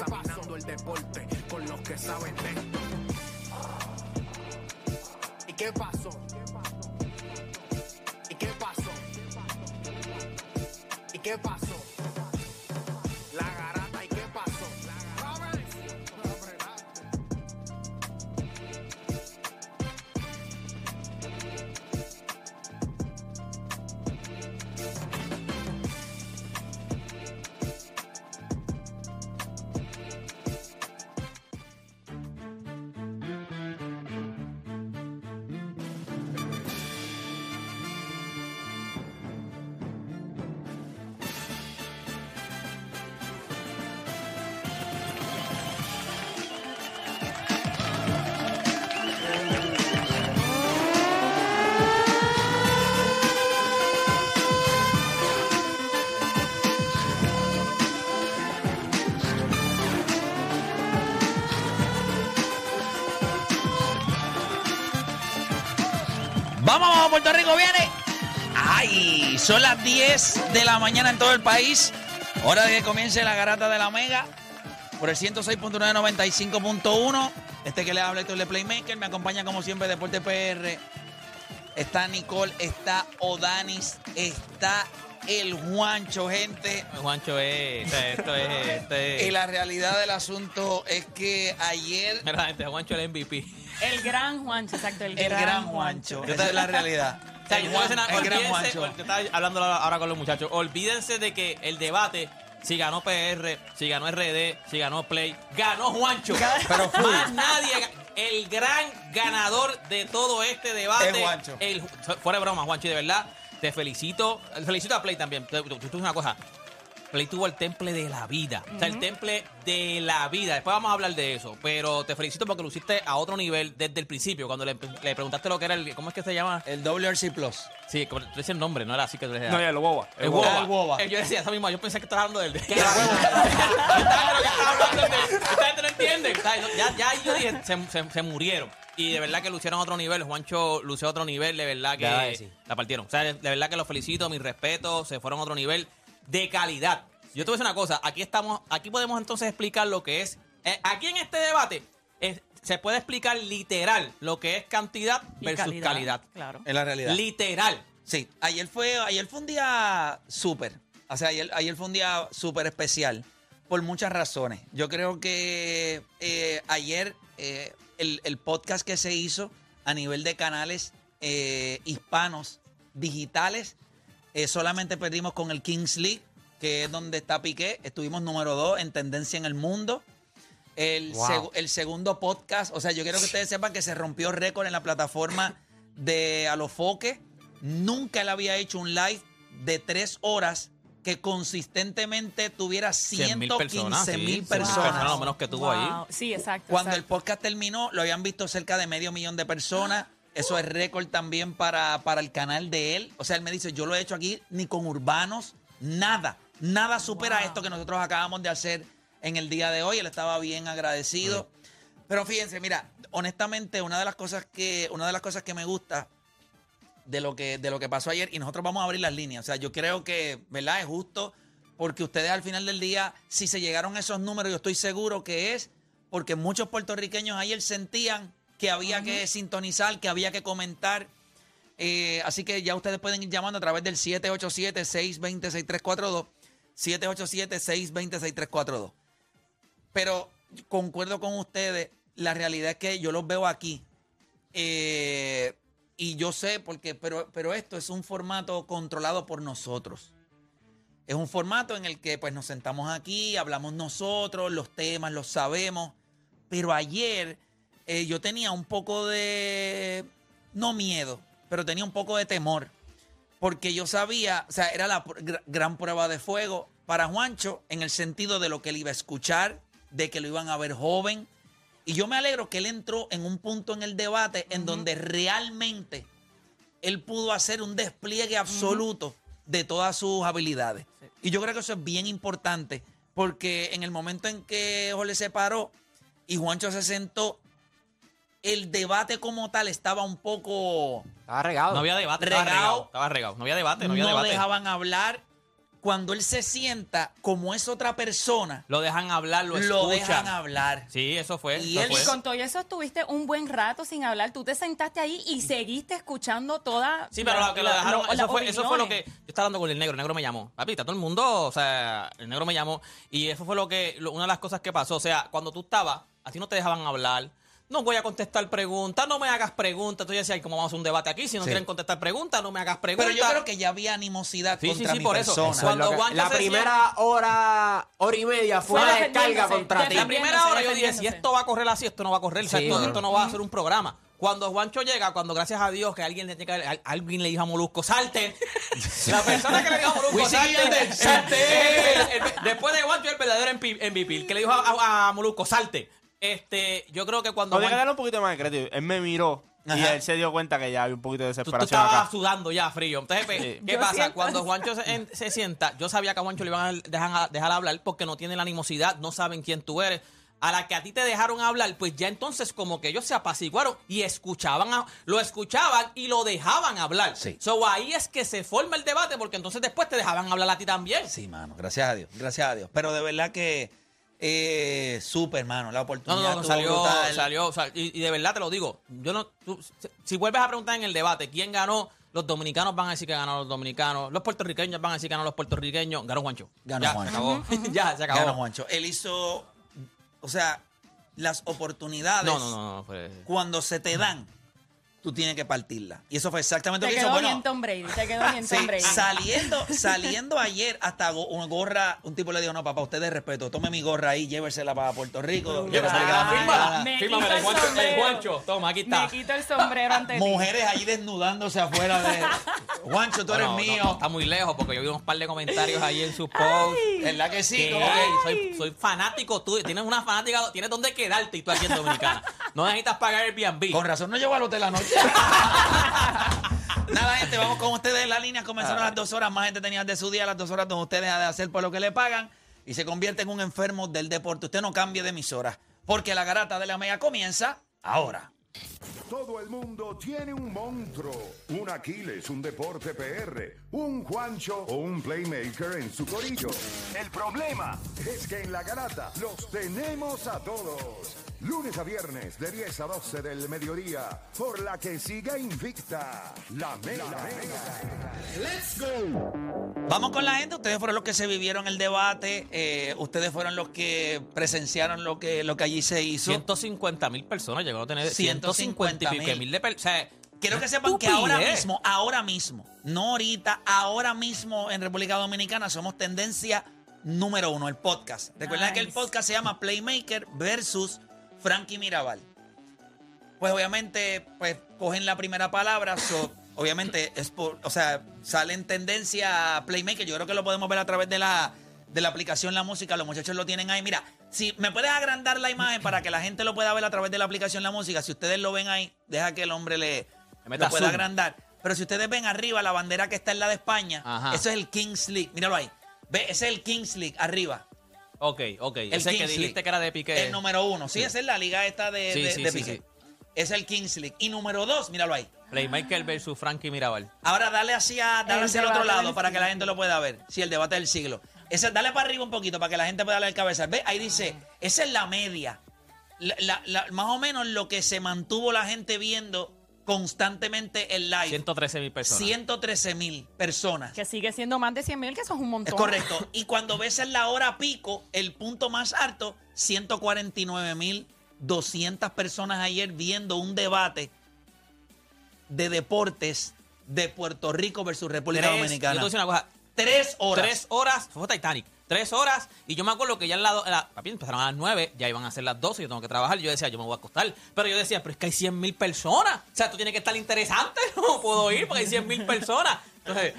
Examinando el deporte con los que saben de esto. ¿Y qué pasó? ¿Y qué pasó? ¿Y qué pasó? Vamos, Puerto Rico viene. Ay, son las 10 de la mañana en todo el país. Hora de que comience la garata de la Mega por el 106.995.1. Este que le habla Héctor de Playmaker. Me acompaña como siempre Deporte PR. Está Nicole, está Odanis, está el Juancho, gente. Juancho es, esto es, esto es, es- Y la realidad del asunto es que ayer Mira, gente, Juancho es el MVP. El gran Juancho, exacto, el, el gran Juancho, esa es la realidad. O sea, El Juan- gran Juancho. yo estaba hablando ahora con los muchachos. Olvídense de que el debate, si ganó PR, si ganó RD, si ganó Play, ganó Juancho. Pero. Más nadie. El gran ganador de todo este debate. Es Juancho. el- fuera de broma, Juancho, y de verdad, te felicito. Felicito a Play también. Tú, tú- tú- tú una cosa. Play tuvo el temple de la vida. O sea, el temple de la vida. Después vamos a hablar de eso. Pero te felicito porque lo hiciste a otro nivel desde el principio. Cuando le, le preguntaste lo que era el. ¿Cómo es que se llama? El WRC Plus. Sí, como tú dices el nombre, no era así que tú decías. No, ya lo boba. El El Woba. boba. El Woba. Eh, Yo decía eso mismo, yo pensé que estabas hablando del de. ¿Qué era Esta gente no entiende. O sea, Ya, ya yo dije, se, se- se murieron. Y de verdad que lucieron a otro nivel. Juancho lució a otro nivel, de verdad que la partieron. O sea, de de verdad que los felicito, mis respetos, se fueron a otro nivel de calidad. Yo te voy a decir una cosa, aquí estamos, aquí podemos entonces explicar lo que es. eh, aquí en este debate es- se puede explicar literal lo que es cantidad Y versus calidad, calidad. Claro. Es la realidad. Literal. Sí, ayer fue, ayer fue un día súper. O sea, ayer, ayer fue un día súper especial por muchas razones. Yo creo que eh, ayer eh, el, el podcast que se hizo a nivel de canales eh, hispanos digitales, eh, solamente perdimos con el Kings League, que es donde está Piqué. Estuvimos número dos en tendencia en el mundo. El, Wow. seg- el segundo podcast, o sea, yo quiero que ustedes sepan que se rompió récord en la plataforma de Alofoque. Nunca él había hecho un live de tres horas que consistentemente tuviera 100.000 115 mil sí, 100.000 personas. lo menos que tuvo ahí. Sí, exacto. Cuando el podcast terminó, lo habían visto cerca de medio millón de personas. Eso es récord también para, para el canal de él. O sea, él me dice, yo lo he hecho aquí ni con urbanos, nada. Nada supera Wow. esto que nosotros acabamos de hacer en el día de hoy. Él estaba bien agradecido. Pero fíjense, mira, honestamente, una de las cosas que, una de las cosas que me gusta de lo que, de lo que pasó ayer y nosotros vamos a abrir las líneas. O sea, yo creo que, ¿verdad? Es justo porque ustedes al final del día, si se llegaron a esos números, yo estoy seguro que es porque muchos puertorriqueños ayer sentían que había que sintonizar, que había que comentar. Eh, así que ya ustedes pueden ir llamando a través del 787-620-6342. 787-620-6342. Pero concuerdo con ustedes, la realidad es que yo los veo aquí. eh, y yo sé, porque, pero, pero esto es un formato controlado por nosotros. Es un formato en el que pues nos sentamos aquí, hablamos nosotros, los temas los sabemos. Pero ayer eh, yo tenía un poco de, no miedo, pero tenía un poco de temor. Porque yo sabía, o sea, era la gran prueba de fuego para Juancho en el sentido de lo que él iba a escuchar, de que lo iban a ver joven. Y yo me alegro que él entró en un punto en el debate en donde realmente él pudo hacer un despliegue absoluto de todas sus habilidades. Y yo creo que eso es bien importante, porque en el momento en que Jorge se paró y Juancho se sentó, el debate como tal estaba un poco... Estaba regado. No había debate, estaba regado. Estaba regado. No había debate, no No, había debate. dejaban hablar. Cuando él se sienta como es otra persona, Lo dejan hablar, lo, lo, escuchan. dejan hablar. Sí, eso fue. Y eso él fue. Y con todo eso estuviste un buen rato sin hablar. Tú te sentaste ahí y seguiste escuchando toda. Sí, pero la- lo que lo dejaron, lo- eso, fue, eso fue lo que. Yo estaba hablando con el negro, el negro me llamó. Papi, está todo el mundo, o sea, el negro me llamó. Y eso fue lo que, lo- una de las cosas que pasó. O sea, cuando tú estabas, a ti no te dejaban hablar. No voy a contestar preguntas, no me hagas preguntas. Entonces yo decía, "Ay, ¿cómo vamos a hacer un debate aquí? Si no Sí. quieren contestar preguntas, no me hagas preguntas. Pero yo creo que ya había animosidad Sí, sí, contra sí, mi por eso. persona. Eso es Cuando que- la primera hora, hora y media fue una descarga contra ti. La primera hora yo dije, si esto va a correr así, esto no va a correr. O sea, esto, esto no va a ser un programa. Cuando Juancho llega, cuando gracias a Dios que alguien le, tiene que- al- alguien le dijo a Molusco, salte. La persona que le dijo a Molusco, salte. Salte. El- el- después de Juancho, el verdadero MVP, el que le dijo a, a- a Molusco, salte. Este, yo creo que cuando Podría Juan- darle un poquito más de crédito. Él me miró y él se dio cuenta que ya había un poquito de Tú, tú desesperación estabas acá. sudando ya frío. Entonces, pues, Sí. ¿qué Yo pasa? siento Cuando. Juancho se, en- se sienta, yo sabía que a Juancho le iban a dejar, dejar hablar porque no tiene la animosidad, no saben quién tú eres. A la que a ti te dejaron hablar, pues ya entonces como que ellos se apaciguaron y escuchaban, a- lo escuchaban y lo dejaban hablar. Sí. So ahí es que se forma el debate porque entonces después te dejaban hablar a ti también. Sí, mano, gracias a Dios, gracias a Dios. Pero de verdad que eh, súper, mano, la oportunidad no, salió, y, y de verdad te lo digo, yo no, tú- si- si vuelves a preguntar en el debate quién ganó, los dominicanos van a decir que ganaron los dominicanos, los puertorriqueños van a decir que ganaron los puertorriqueños, ganó Juancho. Ganó ya, Juancho. Se acabó. ya, se acabó. Ganó Juancho. Él hizo, o sea, las oportunidades No, no, no, cuando se te dan, tú tienes que partirla. Y eso fue exactamente Te lo que hizo. quedó Bueno, bien Tom Brady. Te quedó bien Sí, Tom Brady. saliendo, saliendo ayer hasta go- una gorra, un tipo le dijo, no, papá, usted de respeto, tome mi gorra ahí, llévesela para Puerto Rico. llévesela que la Ay, americana". me Fírmame quito el sombrero. Juancho. Toma, aquí está. Me quito el sombrero ante ti. Mujeres ahí desnudándose afuera de... Juancho, tú eres No, mío. no, está muy lejos porque yo vi unos par de comentarios ahí en sus posts. ¿Verdad que sí? que soy, soy fanático tuyo. Tienes una fanática, tienes donde quedarte y tú aquí en Dominicana. No necesitas pagar el Airbnb. Con razón no llevo al hotel la noche. Nada, gente, vamos con ustedes en la línea. Comenzaron las dos horas. Más gente tenía de su día, las dos horas donde usted deja de hacer por lo que le pagan y se convierte en un enfermo del deporte. Usted no cambie de emisora, porque la garata de la mega comienza ahora. Todo el mundo tiene un monstruo, un Aquiles, un deporte PR, un Juancho o un playmaker en su corillo. El problema es que en la garata los tenemos a todos. Lunes a viernes de 10 a 12 del mediodía, por la que siga invicta la mega. ¡Let's go! Vamos con la gente. Ustedes fueron los que se vivieron el debate. eh, ustedes fueron los que presenciaron lo que, lo que allí se hizo. 150 mil personas llegó a tener 150 150 y pico mil de personas. O sea, Quiero que sepan que ahora mismo, ahora mismo, no ahorita, ahora mismo en República Dominicana somos tendencia número uno, el podcast. Recuerden que el podcast se llama Playmaker versus Frankie Mirabal. Pues obviamente, pues cogen la primera palabra, so, obviamente es por, o sea, sale en tendencia Playmaker. Yo creo que lo podemos ver a través de la, de la aplicación La Música. Los muchachos lo tienen ahí. Mira, si me puedes agrandar la imagen para que la gente lo pueda ver a través de la aplicación La Música. Si ustedes lo ven ahí, deja que el hombre le, lo pueda zoom. agrandar. Pero si ustedes ven arriba la bandera que está en la de España, Ajá. eso es el Kings League. Míralo ahí. Ve, ese es el Kings League arriba. Ok, ok. El Ese que Kings dijiste League. que era de Piqué. El número uno. Sí, esa es la liga esta de, Sí, de- sí, de sí, Piqué. sí. Es el Kings League. Y número dos, míralo ahí. Playmaker versus Frankie Mirabal. Ahora dale hacia, dale El hacia el otro lado para que la gente lo pueda ver. Sí, el debate del siglo. Ese, dale para arriba un poquito para que la gente pueda leer el cabezal. Ve, ahí dice, esa es la media. La- la- la- más o menos lo que se mantuvo la gente viendo constantemente el live. 113 mil personas. 113 mil personas. Que sigue siendo más de 100 mil, que eso es un montón. Es correcto. Y cuando ves en la hora pico, el punto más alto, 149 mil 200 personas ayer viendo un debate de deportes de Puerto Rico versus República Tres- Yo te Dominicana. voy a decir una cosa. Tres horas. Tres horas, fue Titanic. Tres horas, y yo me acuerdo que ya en la, la- papi, empezaron a las nueve, ya iban a ser las 12, yo tengo que trabajar. Yo decía, yo me voy a acostar. Pero yo decía, pero es que hay 100 mil personas. O sea, tú tienes que estar interesante. No puedo ir porque hay 100 mil personas. Entonces,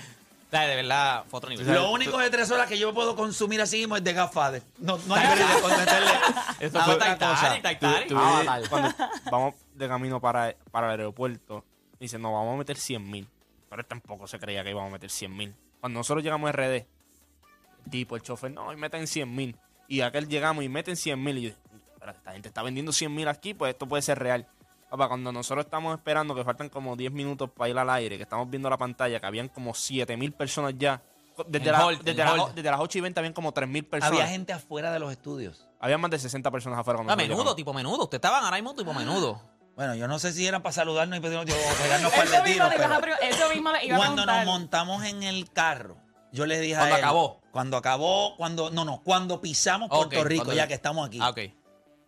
de verdad, fue otro nivel. Lo único de tres horas que yo puedo consumir así mismo es de Godfather. No, no hay break de meterle Esto a fue otra cosa. Titanic, Titanic. Tú- Ah, tú- tal. cuando vamos de camino para, para el aeropuerto, dice, no, vamos a meter 100 mil. Pero él tampoco se creía que íbamos a meter 100 mil. Cuando nosotros llegamos a RD, tipo, el chofer, no, y meten 100 mil. Y aquel llegamos y meten 100 mil. Y yo, espérate, esta gente está vendiendo 100 mil aquí, pues esto puede ser real. Papá, cuando nosotros estamos esperando que faltan como 10 minutos para ir al aire, que estamos viendo la pantalla, que habían como 7 mil personas ya. Desde, la- hold, desde, la- desde las 8 y 20 habían como 3 mil personas. Había gente afuera de los estudios. Había más de 60 personas afuera cuando nosotros menudo, llegamos. tipo menudo. Ustedes estaban ahora mismo tipo menudo. Bueno, yo no sé si era para saludarnos y pedirnos, yo, pegarnos par de tiros, pero- a eso mismo le iba a Cuando nos montamos en el carro, yo le dije Cuando a él. acabó. Cuando acabó, cuando. No, no, cuando pisamos Puerto Rico, ya que estamos aquí. Ah, ok.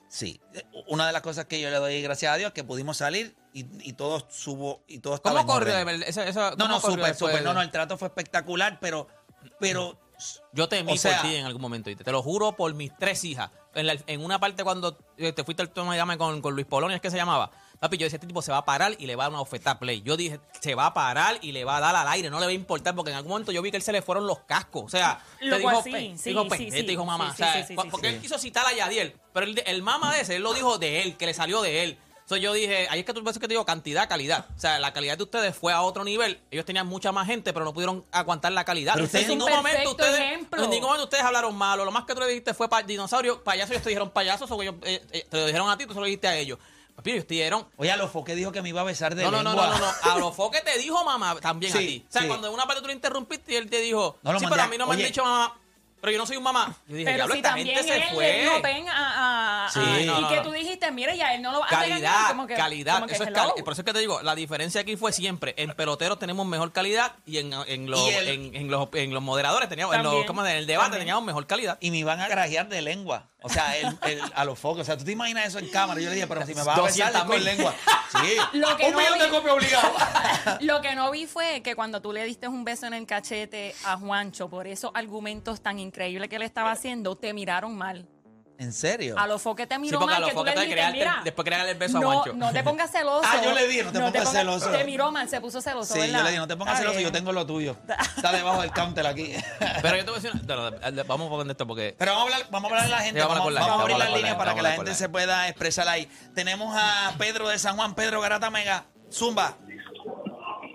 Sí. Una de las cosas que yo le doy gracias a Dios es que pudimos salir y, y todo subo y todo estaba ¿Cómo corrió? esa- No, ¿cómo no, súper, súper. No, no, el trato fue espectacular, pero. Pero. Yo temí O sea- por ti en algún momento, te lo juro por mis tres hijas. En, la- en una parte cuando eh, te fuiste al toma llame con, con Luis Polonia, ¿es que se llamaba? Papi, yo decía, este tipo se va a parar y le va a dar una oferta a play. Yo dije, se va a parar y le va a dar al aire, no le va a importar, porque en algún momento yo vi que él se le fueron los cascos. O sea, Lo te dijo, sí, sí, dijo sí, sí. dijo mamá. Sí, o sea, porque sí. él quiso citar a Yadiel, pero el, el mama de ese, él lo dijo de él, que le salió de él. Entonces yo dije, ahí es que tú ves que te digo cantidad, calidad. O sea, la calidad de ustedes fue a otro nivel. Ellos tenían mucha más gente, pero no pudieron aguantar la calidad. Pero ustedes- en ningún momento ustedes, ejemplo. en ningún momento ustedes hablaron malo. Lo más que tú le dijiste fue pa- dinosaurio, payaso. Ellos te dijeron payasos o ellos eh, eh, te lo dijeron a ti, tú se lo dijiste a ellos. Papi, ellos te dijeron. Oye, a los foques dijo que me iba a besar de No, no, no, no, no, no. A lo foque te dijo mamá también a ti. O sea, sí. cuando en una parte tú le interrumpiste y él te dijo, No lo sí, mandé pero a- a mí no me oye. han dicho mamá. Pero yo no soy un mamá. Yo dije, Pero si esta también gente él se le fue. dijo, ven a... a- a- Sí, a- no, y no, que no. tú dijiste, mira, ya él no lo va a regañar, Calidad, como que- calidad. como que Eso es cali- por eso es que te digo, la diferencia aquí fue siempre. En peloteros tenemos mejor calidad y en, en, los, Y el- en, en los, en los moderadores teníamos, en, los, También, ¿cómo es? en el debate también. teníamos mejor calidad. Y me iban a grajear de lengua. O sea, el- el- a los focos. O sea, tú te imaginas eso en cámara. Yo le dije, pero si me vas a besar es 200.000. con lengua. Sí. Lo que Un no millón de copias obligado. Lo que no vi fue que cuando tú le diste un beso en el cachete a Juancho por esos argumentos tan increíbles que él estaba haciendo, te miraron mal. ¿En serio? A los foques te Sí, miró a mal, los que tú le foques te dijiste, creaste- mira, después crearle el beso a no, Juancho. no te pongas celoso. Ah, yo le dije, no te pongas celoso. Te miró mal, se puso celoso, Sí, ¿verdad? yo le dije, no te pongas celoso, yo tengo lo tuyo. Está debajo del counter aquí. Pero yo te voy a decir, una- no, no, vamos a poner esto porque Pero vamos a hablar, vamos a hablar a la gente, Sí, vamos a vamos, a abrir a las líneas para que la a gente se pueda expresar ahí. Tenemos a Pedro de San Juan, Pedro Garata Mega. Zumba,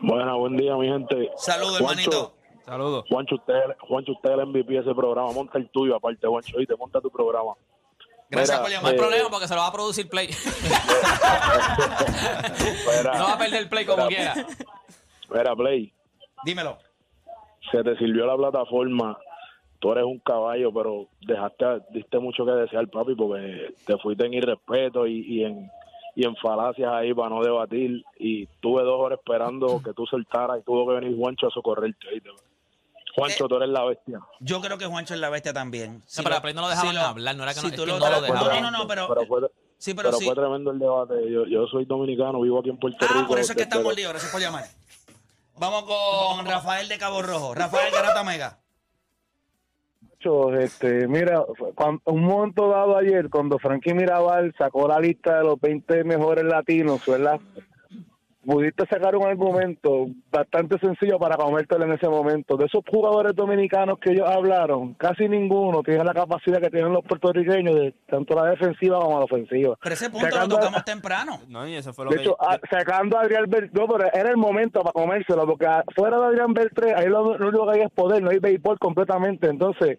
Bueno, buen día, mi gente. saludos, hermanito. Saludos. Juancho, usted, Juancho, usted es el MVP de ese programa. Monta el tuyo, aparte, Juancho. Y te monta tu programa. Gracias Mira, por no hay llamar. eh, problema porque se lo va a producir Play. Mira, no va a perder el Play como quiera. mira, Play, Dímelo. se te sirvió la plataforma. Tú eres un caballo, pero dejaste, diste mucho que desear, papi, porque te fuiste en irrespeto y, y en y en falacias ahí para no debatir. Y tuve dos horas esperando que tú soltaras y tuvo que venir Juancho a socorrerte. Juancho, tú eres la bestia. Yo creo que Juancho es la bestia también. Si No, pero lo- a Play no lo dejaban si lo- hablar, no era que si no, tú lo- no lo pero- dejaban. No, no, no, pero- fue, Sí, pero, pero sí. fue tremendo el debate. Yo, yo soy dominicano, vivo aquí en Puerto Ah, Rico. por eso es que estamos líos. Gracias por llamar. Vamos con Rafael de Cabo Rojo. Rafael Garata Mega. Este, mira, cuan- un momento dado ayer, cuando Frankie Mirabal sacó la lista de los 20 mejores latinos, ¿verdad? Pudiste sacar un argumento bastante sencillo para comértelo en ese momento. De esos jugadores dominicanos que ellos hablaron, casi ninguno tiene la capacidad que tienen los puertorriqueños de tanto la defensiva como la ofensiva. Pero ese punto Sacando lo a- tocamos temprano. No, y eso fue lo De que hecho, ah, sacando a Adrián Beltré, no, pero era el momento para comérselo, porque fuera de Adrián Beltré, ahí lo, lo único que hay es poder, no hay béisbol completamente. Entonces,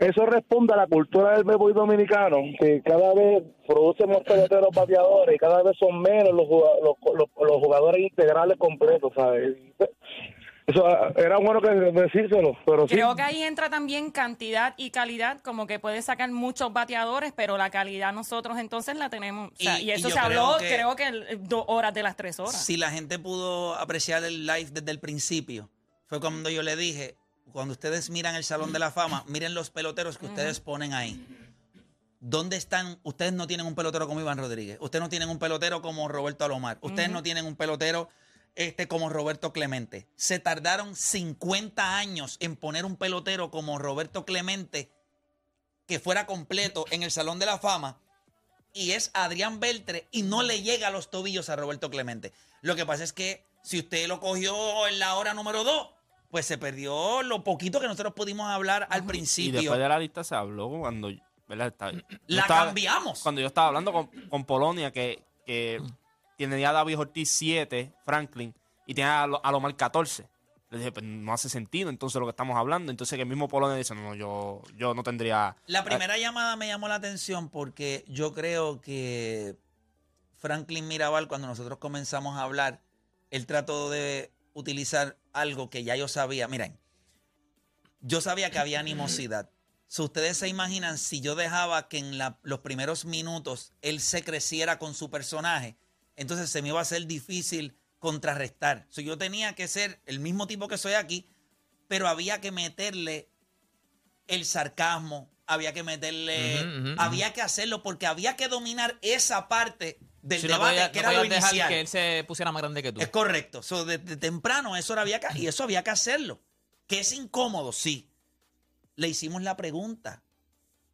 eso responde a la cultura del béisbol dominicano, que cada vez produce más peloteros bateadores y cada vez son menos los, los, los- los jugadores integrales completos, ¿sabes? Eso ah, era bueno que decírselo, pero sí. Creo que ahí entra también cantidad y calidad, como que puede sacar muchos bateadores, pero la calidad nosotros entonces la tenemos. O sea, Y- eso se habló, creo que- creo que dos horas de las tres horas. Si la gente pudo apreciar el live desde el principio, fue cuando yo le dije, cuando ustedes miran el Salón de la Fama, miren los peloteros que ustedes ponen ahí. ¿Dónde están? Ustedes no tienen un pelotero como Iván Rodríguez. Ustedes no tienen un pelotero como Roberto Alomar. Ustedes no tienen un pelotero este, como Roberto Clemente. Se tardaron 50 años en poner un pelotero como Roberto Clemente que fuera completo en el Salón de la Fama y es Adrián Beltre y no le llega a los tobillos a Roberto Clemente. Lo que pasa es que si usted lo cogió en la hora número 2, pues se perdió lo poquito que nosotros pudimos hablar al Y principio. después de la lista se habló cuando. ¿verdad? Estaba- La estaba- cambiamos. Cuando yo estaba hablando con, con Polonia, que, que tenía a David Ortiz 7, Franklin, y tenía a, Lo- a Lomar 14. Le dije, pues no hace sentido entonces lo que estamos hablando. Entonces que el mismo Polonia dice, no, no, yo, yo no tendría... La primera llamada me llamó la atención porque yo creo que Franklin Mirabal, cuando nosotros comenzamos a hablar, él trató de utilizar algo que ya yo sabía. Miren, yo sabía que había animosidad. Si ustedes se imaginan, si yo dejaba que en la- los primeros minutos él se creciera con su personaje, entonces se me iba a hacer difícil contrarrestar. So, yo tenía que ser el mismo tipo que soy aquí, pero había que meterle el sarcasmo, había que meterle, había que hacerlo porque había que dominar esa parte del Si no debate podía- que no era lo podías dejar inicial. que él se pusiera más grande que tú. Es correcto. So, desde temprano eso era- había que, y eso había que hacerlo. Que es incómodo, sí. Le hicimos la pregunta.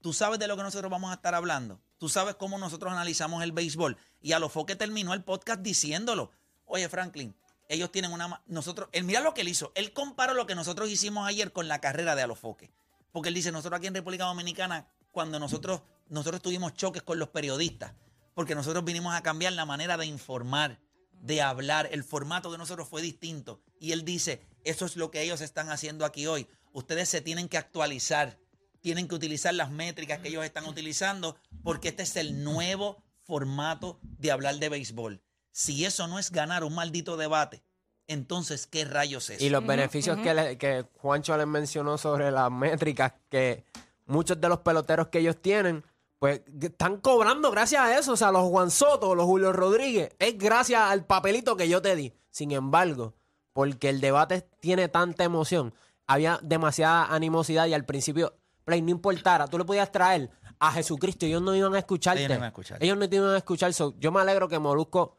Tú sabes de lo que nosotros vamos a estar hablando. Tú sabes cómo nosotros analizamos el béisbol. Y a lo terminó el podcast diciéndolo. Oye, Franklin, ellos tienen una... Nosotros, él mira lo que él hizo. Él comparó lo que nosotros hicimos ayer con la carrera de Alofoque. Porque él dice, nosotros aquí en República Dominicana, cuando nosotros, nosotros tuvimos choques con los periodistas, porque nosotros vinimos a cambiar la manera de informar, de hablar, el formato de nosotros fue distinto. Y él dice, eso es lo que ellos están haciendo aquí hoy. Ustedes se tienen que actualizar, tienen que utilizar las métricas que ellos están utilizando, porque este es el nuevo formato de hablar de béisbol. Si eso no es ganar un maldito debate, entonces, ¿qué rayos es? Y los beneficios que, le- que Juancho les mencionó sobre las métricas, que muchos de los peloteros que ellos tienen, pues están cobrando gracias a eso. O sea, los Juan Soto, los Julio Rodríguez, es gracias al papelito que yo te di. Sin embargo, porque el debate tiene tanta emoción, había demasiada animosidad y al principio, Play, no importara, tú le podías traer a Jesucristo y ellos no iban a escucharte. Ellos no iban a escuchar. Ellos no te iban a escuchar. So, yo me alegro que Molusco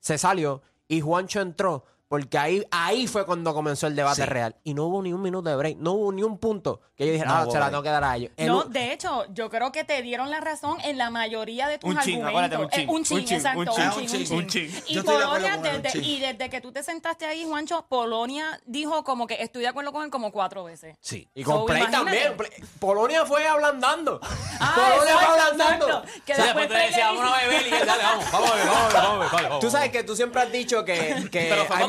se salió y Juancho entró, porque ahí, ahí fue cuando comenzó el debate Sí. real. Y no hubo ni un minuto de break, no hubo ni un punto que yo dijera, No ah, se la tengo que dar a ellos. El No, de hecho, yo creo que te dieron la razón en la mayoría de tus Un argumentos. acuérdate, un chin, Eh, un chin, un chin, exacto, un chin, un chin. Y de Polonia, desde, y desde que tú te sentaste ahí, Juancho, Polonia dijo como que estoy de acuerdo con él como cuatro veces. Sí. y So, con Play también. Play- Polonia fue ablandando. Ah, Polonia fue ablandando. exacto. Que Sí, después te decía, vamos a beber y dale, vamos, vamos a beber, vamos a beber, vamos a beber, vale, vamos. Tú sabes que tú siempre has dicho que,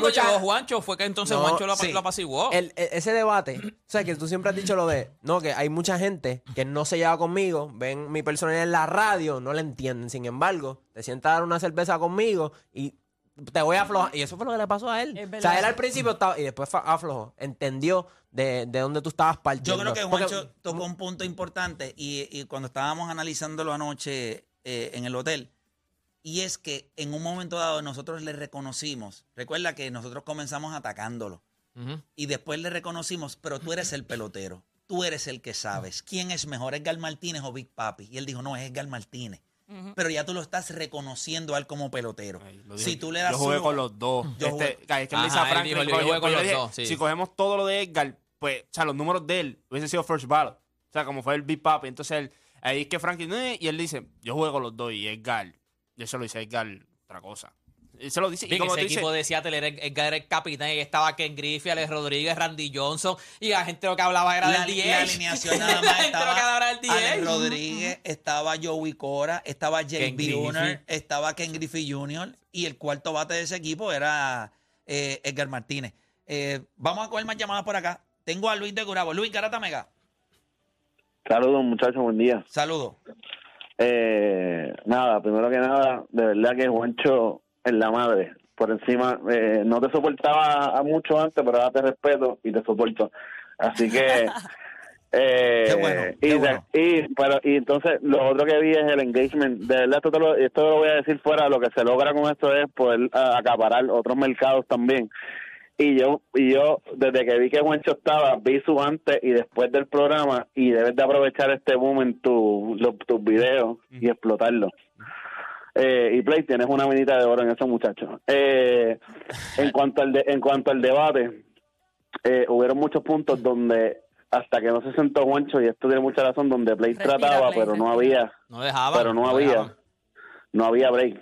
fue hay cuando mucha- llegó Juancho, fue que entonces No, Juancho lo, sí. lo apaciguó. El- ese debate, o sea, que tú siempre has dicho lo de, no, que hay mucha gente que no se lleva conmigo, ven mi personalidad en la radio, no la entienden. Sin embargo, te sientas a dar una cerveza conmigo y te voy a aflojar. Y eso fue lo que le pasó a él. O sea, él al principio estaba, y después aflojó, entendió de, de dónde tú estabas partiendo. Yo creo que Porque- Juancho tocó un punto importante y, y cuando estábamos analizándolo anoche eh, en el hotel, y es que en un momento dado nosotros le reconocimos, recuerda que nosotros comenzamos atacándolo y después le reconocimos, pero tú eres el pelotero, tú eres el que sabes quién es mejor, Edgar Martínez o Big Papi. Y él dijo, no, es Edgar Martínez. Pero ya tú lo estás reconociendo a él como pelotero. Ay. Si tú le das yo jugué su- con los dos. Yo Este, es que le dice Ajá, a dijo, yo con los dije, dos, sí. Si cogemos todo lo de Edgar, pues, o sea, los números de él hubiese sido first ballot. O sea, como fue el Big Papi. Entonces, él, ahí es que Franklin, eh, y él dice, yo con los dos y Edgar. Y eso lo dice Edgar, otra cosa. Él se lo dice. Y como ese te dice, equipo de Seattle era Edgar era el capitán y estaba Ken Griffey, Alex Rodríguez, Randy Johnson y la gente lo que hablaba era la, del la 10. alineación nada La más gente lo que hablaba era estaba del Alex 10. Rodríguez, estaba Joey Cora, estaba Griffey. Buhner, estaba Ken Griffey Jr. y el cuarto bate de ese equipo era eh, Edgar Martínez. Eh, vamos a coger más llamadas por acá. Tengo a Luis de Gurabo. Luis Garata Mega. Saludos, muchachos, buen día. Saludos. Eh, nada, primero que nada, de verdad que Juancho es la madre. Por encima, eh, no te soportaba a mucho antes, pero ahora te respeto y te soporto. Así que. eh, Qué bueno, y, qué de- bueno. y, pero, y entonces, lo otro que vi es el engagement. De verdad, esto, te lo, esto lo voy a decir fuera. Lo que se logra con esto es poder ah, acaparar otros mercados también. Y yo, y yo, desde que vi que Juancho estaba, vi su antes y después del programa y debes de aprovechar este boom en tu, tus videos y explotarlo. Eh, y Play, tienes una minita de oro en esos muchachos. Eh, en cuanto al de- en cuanto al debate, eh, hubieron muchos puntos donde hasta que no se sentó Juancho, y esto tiene mucha razón, donde Play Respira, trataba, Play, pero no había No dejaba. pero no había no había break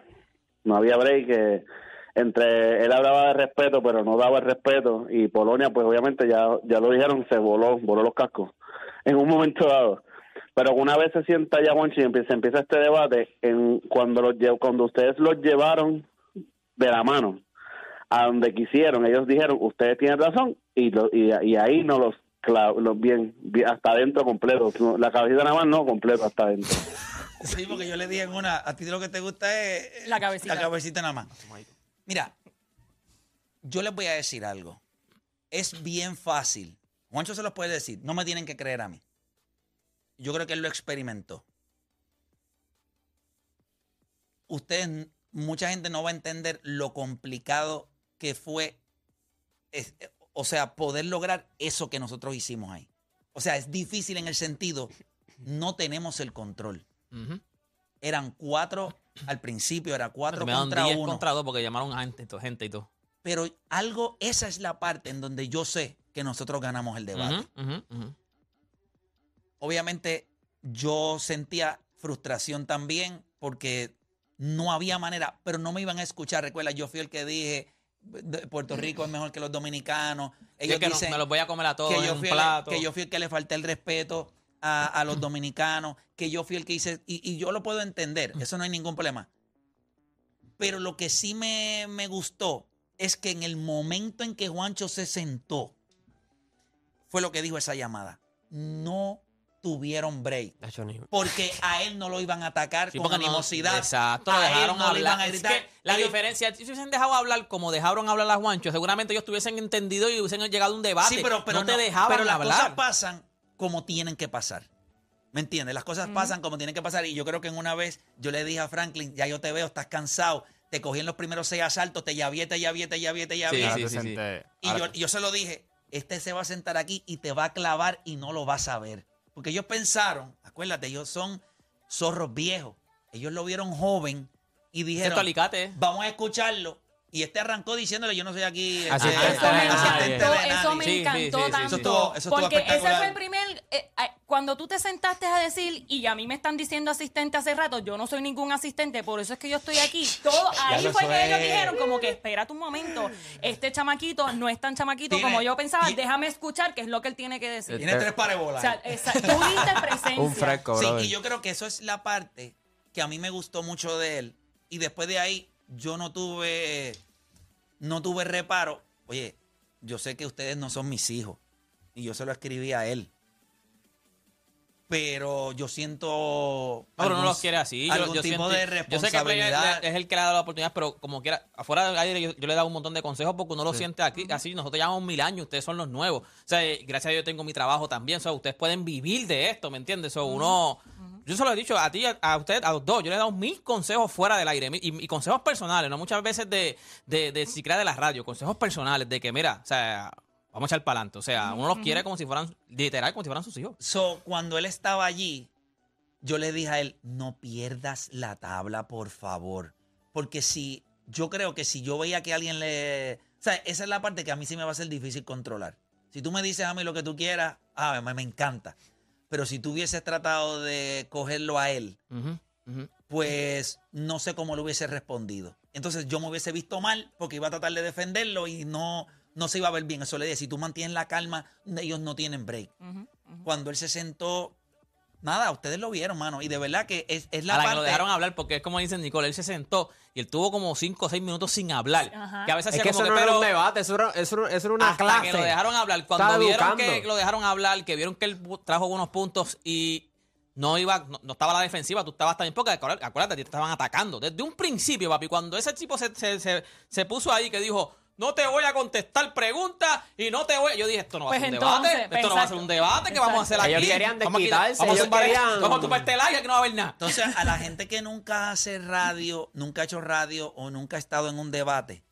no había break eh, entre él hablaba de respeto pero no daba el respeto y Polonia pues obviamente ya ya lo dijeron se voló voló los cascos en un momento dado pero una vez se sienta ya Juanchi y empieza, empieza este debate en cuando los cuando ustedes los llevaron de la mano a donde quisieron ellos dijeron ustedes tienen razón y lo- y, y ahí no los los bien, bien hasta adentro completo la cabecita nada más no completo hasta adentro Sí, porque yo le dije en una, a ti lo que te gusta es La cabecita. La cabecita nada más. Mira, yo les voy a decir algo. Es bien fácil. Juancho se los puede decir. No me tienen que creer a mí. Yo creo que él lo experimentó. Ustedes, mucha gente no va a entender lo complicado que fue, es- o sea, poder lograr eso que nosotros hicimos ahí. O sea, es difícil en el sentido, no tenemos el control. Eran cuatro, al principio era cuatro Terminaron contra 10 uno. contra 2 porque llamaron a gente, gente y todo. Pero algo, esa es la parte en donde yo sé que nosotros ganamos el debate. Obviamente, yo sentía frustración también porque no había manera, pero no me iban a escuchar. Recuerda, yo fui el que dije, Puerto Rico es mejor que los dominicanos. Y Ellos es que no- dicen me los voy a comer a todos que en yo, un fui el, plato. que yo fui el que le falté el respeto a, a los dominicanos, que yo fui el que hice, y, y yo lo puedo entender, eso no hay ningún problema. Pero lo que sí me, me gustó es que en el momento en que Juancho se sentó, fue lo que dijo esa llamada. No tuvieron break. Porque a él no lo iban a atacar Sí, con no- animosidad. exacto, lo dejaron no hablar. a Es gritar. que la Ellos- diferencia, si se hubiesen dejado hablar como dejaron hablar a Juancho, seguramente ellos tuviesen entendido y hubiesen llegado a un debate. Sí, pero, pero no te dejaban pero las hablar. cosas pasan como tienen que pasar. ¿Me entiendes? Las cosas pasan como tienen que pasar. Y yo creo que en una vez yo le dije a Franklin, ya yo te veo, estás cansado. Te cogí en los primeros seis asaltos, te llavé, te llavé, te llavé, te. Sí, sí, sí, Y yo, yo se lo dije, este se va a sentar aquí y te va a clavar y no lo vas a ver. Porque ellos pensaron, acuérdate, ellos son zorros viejos. Ellos lo vieron joven y dijeron, Excepto Alicate. vamos a escucharlo. Y este arrancó diciéndole, yo no soy aquí Así este, es, Eso me encantó, eso nadie". me Sí, sí, encantó sí, sí, sí. tanto. Eso estuvo- eso estuvo porque ese fue el primer. Eh, cuando tú te sentaste a decir, y a mí me están diciendo asistente hace rato, yo no soy ningún asistente, por eso es que yo estoy aquí. Todo, ahí lo fue que ellos dijeron, como que espérate un momento, este chamaquito no es tan chamaquito Tiene- como yo pensaba, déjame escuchar qué es lo que él tiene que decir. Tiene tres pares de bolas. O sea, esa- tú diste presencia. Un fresco, Sí, y yo creo que eso es la parte que a mí me gustó mucho de él. Y después de ahí, yo no tuve, no tuve reparo. Oye, yo sé que ustedes no son mis hijos. Y yo se lo escribí a él. Pero yo siento. No, pero no algún- los quiere así. Yo, algún yo tipo siento- de Yo sé que responsabilidad. es el que le ha dado la oportunidad, pero como quiera, afuera del aire yo, yo le he dado un montón de consejos porque uno lo siente aquí, así. Nosotros llevamos mil años, ustedes son los nuevos. O sea, eh, gracias a Dios tengo mi trabajo también. O sea, ustedes pueden vivir de esto, ¿me entiendes? O sea, uno. Yo se lo he dicho a ti, a, a usted, a los dos. Yo le he dado mil consejos fuera del aire mi- y, y consejos personales, no muchas veces de, de, de siquiera de la radio, consejos personales de que, mira, o sea, vamos a echar para adelante. O sea, uno los quiere como si fueran, literal, como si fueran sus hijos. So, cuando él estaba allí, yo le dije a él, no pierdas la tabla, por favor. Porque si, yo creo que si yo veía que alguien le... O sea, esa es la parte que a mí sí me va a ser difícil controlar. Si tú me dices a mí lo que tú quieras, ah, me, me encanta. Pero si tú hubieses tratado de cogerlo a él, pues no sé cómo le hubiese respondido. Entonces yo me hubiese visto mal porque iba a tratar de defenderlo y no, no se iba a ver bien. Eso le dije, si tú mantienes la calma, ellos no tienen break. Cuando él se sentó, nada, ustedes lo vieron, mano. Y de verdad que es, es la a la que parte. lo dejaron hablar, porque es como dicen Nicole, él se sentó y él tuvo como 5 o 6 minutos sin hablar. Ajá. Que a veces Es hacía que como eso no que, era pero un debate, eso era, eso era- eso era una hasta clase. que lo dejaron hablar. Cuando Estaba vieron educando. que lo dejaron hablar, que vieron que él trajo buenos puntos y no iba, no, no estaba a la defensiva, tú estabas también, porque acuérdate, acuérdate, te estaban atacando. Desde un principio, papi, cuando ese tipo se, se, se- se puso ahí que dijo, no te voy a contestar preguntas y no te voy Yo dije, esto no va Pues a ser un entonces, debate, pues esto no va a ser un debate, ¿qué vamos a hacer aquí? Ellos querían Vamos a vamos a ellos tumbar- querían- Vamos a tumbar este like, que no va a haber nada. Entonces, a la gente que nunca hace radio, nunca ha hecho radio o nunca ha estado en un debate,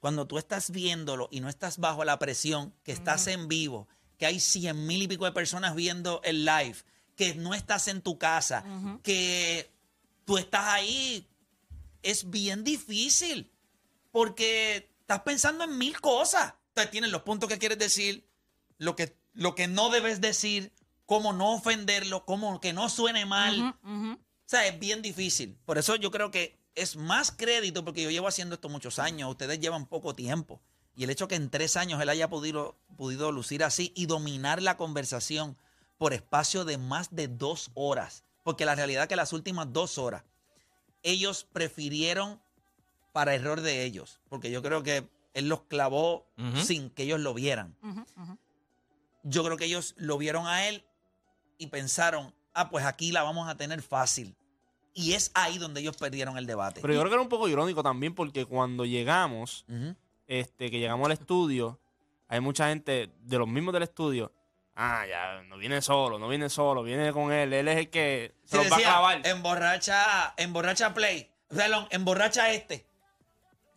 cuando tú estás viéndolo y no estás bajo la presión, que estás en vivo, que hay cien mil y pico de personas viendo el live, que no estás en tu casa, que tú estás ahí, es bien difícil porque estás pensando en mil cosas. Entonces tienes los puntos que quieres decir, lo que, lo que no debes decir, cómo no ofenderlo, cómo que no suene mal. Ujú. O sea, es bien difícil. Por eso yo creo que es más crédito, porque yo llevo haciendo esto muchos años, ustedes llevan poco tiempo. Y el hecho que en tres años él haya podido, podido lucir así y dominar la conversación por espacio de más de dos horas. Porque la realidad es que las últimas dos horas, ellos prefirieron para error de ellos. Porque yo creo que él los clavó sin que ellos lo vieran. Yo creo que ellos lo vieron a él y pensaron, ah, pues aquí la vamos a tener fácil. Y es ahí donde ellos perdieron el debate. Pero yo creo que era un poco irónico también porque cuando llegamos, este, que llegamos al estudio, hay mucha gente de los mismos del estudio. Ah, ya, no viene solo, no viene solo, viene con él. Él es el que se Sí, los va a decía, clavar. emborracha, emborracha Play. Perdón, emborracha este.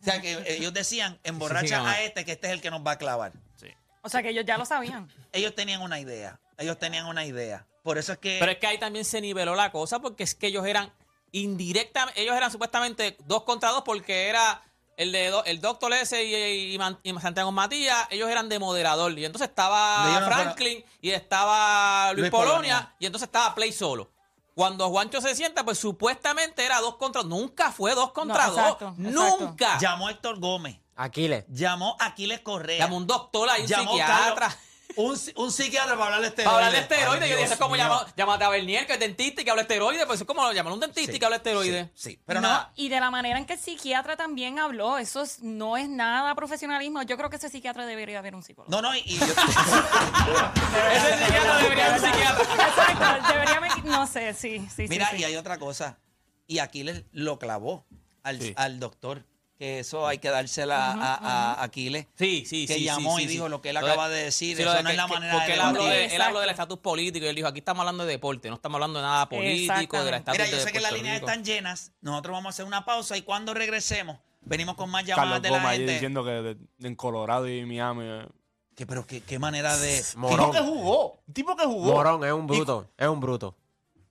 O sea, que ellos decían, emborracha a este, que este es el que nos va a clavar. Sí. O sea que ellos ya lo sabían. Ellos tenían una idea. Ellos tenían una idea. Por eso es que... Pero es que ahí también se niveló la cosa porque es que ellos eran indirectamente, ellos eran supuestamente dos contra dos porque era el de do- el doctor ese y, y Man- y Santiago Matías, ellos eran de moderador. Y entonces estaba no Franklin y estaba Luis, Luis Polonia, Polonia. y entonces estaba Play solo. Cuando Juancho se sienta, pues supuestamente era dos contra Nunca fue dos contra No, dos. exacto, exacto. Nunca. Llamó a Héctor Gómez. Aquiles. Llamó a Aquiles Correa. Llamó un doctor ahí, un Llamó psiquiatra. Carlos- un, un psiquiatra para hablarle de Para hablar de esteroides. esteroides, Ay, yo dije, es como mío. llamar, llamate a Bernier, que es dentista y que habla de esteroides, pues es como llamar a un dentista Sí, y que habla de esteroides. Sí, sí. pero No, nada. Y de la manera en que el psiquiatra también habló, eso es- no es nada profesionalismo. Yo creo que ese psiquiatra debería haber un psicólogo. No, no, y, y yo- Ese psiquiatra debería ser un psiquiatra. Exacto, debería haber- no sé, sí, sí, Mira, sí. sí. y hay otra cosa. Y Aquiles lo clavó al, Sí. al doctor. Que eso hay que dársela a, a Aquiles. Sí, sí, Que sí. llamó sí, y sí, dijo sí. lo que él acaba de decir, sí, eso de no es que- la que- manera Porque de él habló, de, él habló del estatus político y él dijo, aquí estamos hablando de deporte, no estamos hablando de nada político, de la estatus Mira, yo de sé que las líneas están llenas. Nosotros vamos a hacer una pausa y cuando regresemos, venimos con más llamadas Carlos de la gente. diciendo que de- de- en Colorado y Miami. eh. Que, pero qué, qué manera de. Morón. Tipo que jugó. Tipo que jugó. Morón, es un bruto. Es un bruto.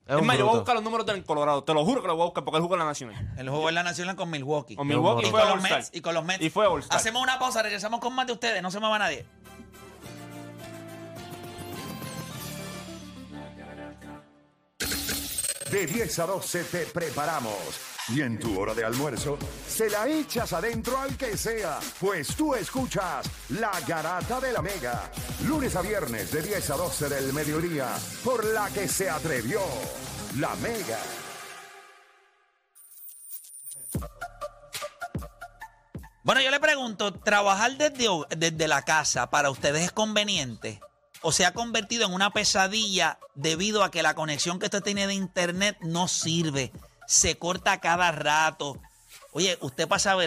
Es más, yo voy a buscar los números del Colorado. Te lo juro que lo voy a buscar porque él jugó en la Nacional. El juego en la Nacional con Milwaukee. Con Milwaukee y, fue con los. Mets, y con los Mets. Y fue All-Star. Hacemos una pausa, regresamos con más de ustedes. No se mueva nadie. De 10 a 12 te preparamos. Y en tu hora de almuerzo, se la echas adentro al que sea, pues tú escuchas La Garata de la Mega. Lunes a viernes de 10 a 12 del mediodía, por la que se atrevió La Mega. Bueno, yo le pregunto, ¿trabajar desde, desde la casa para ustedes es conveniente? ¿O se ha convertido en una pesadilla debido a que la conexión que usted tiene de internet no sirve? Se corta cada rato. Oye, usted pasa a ver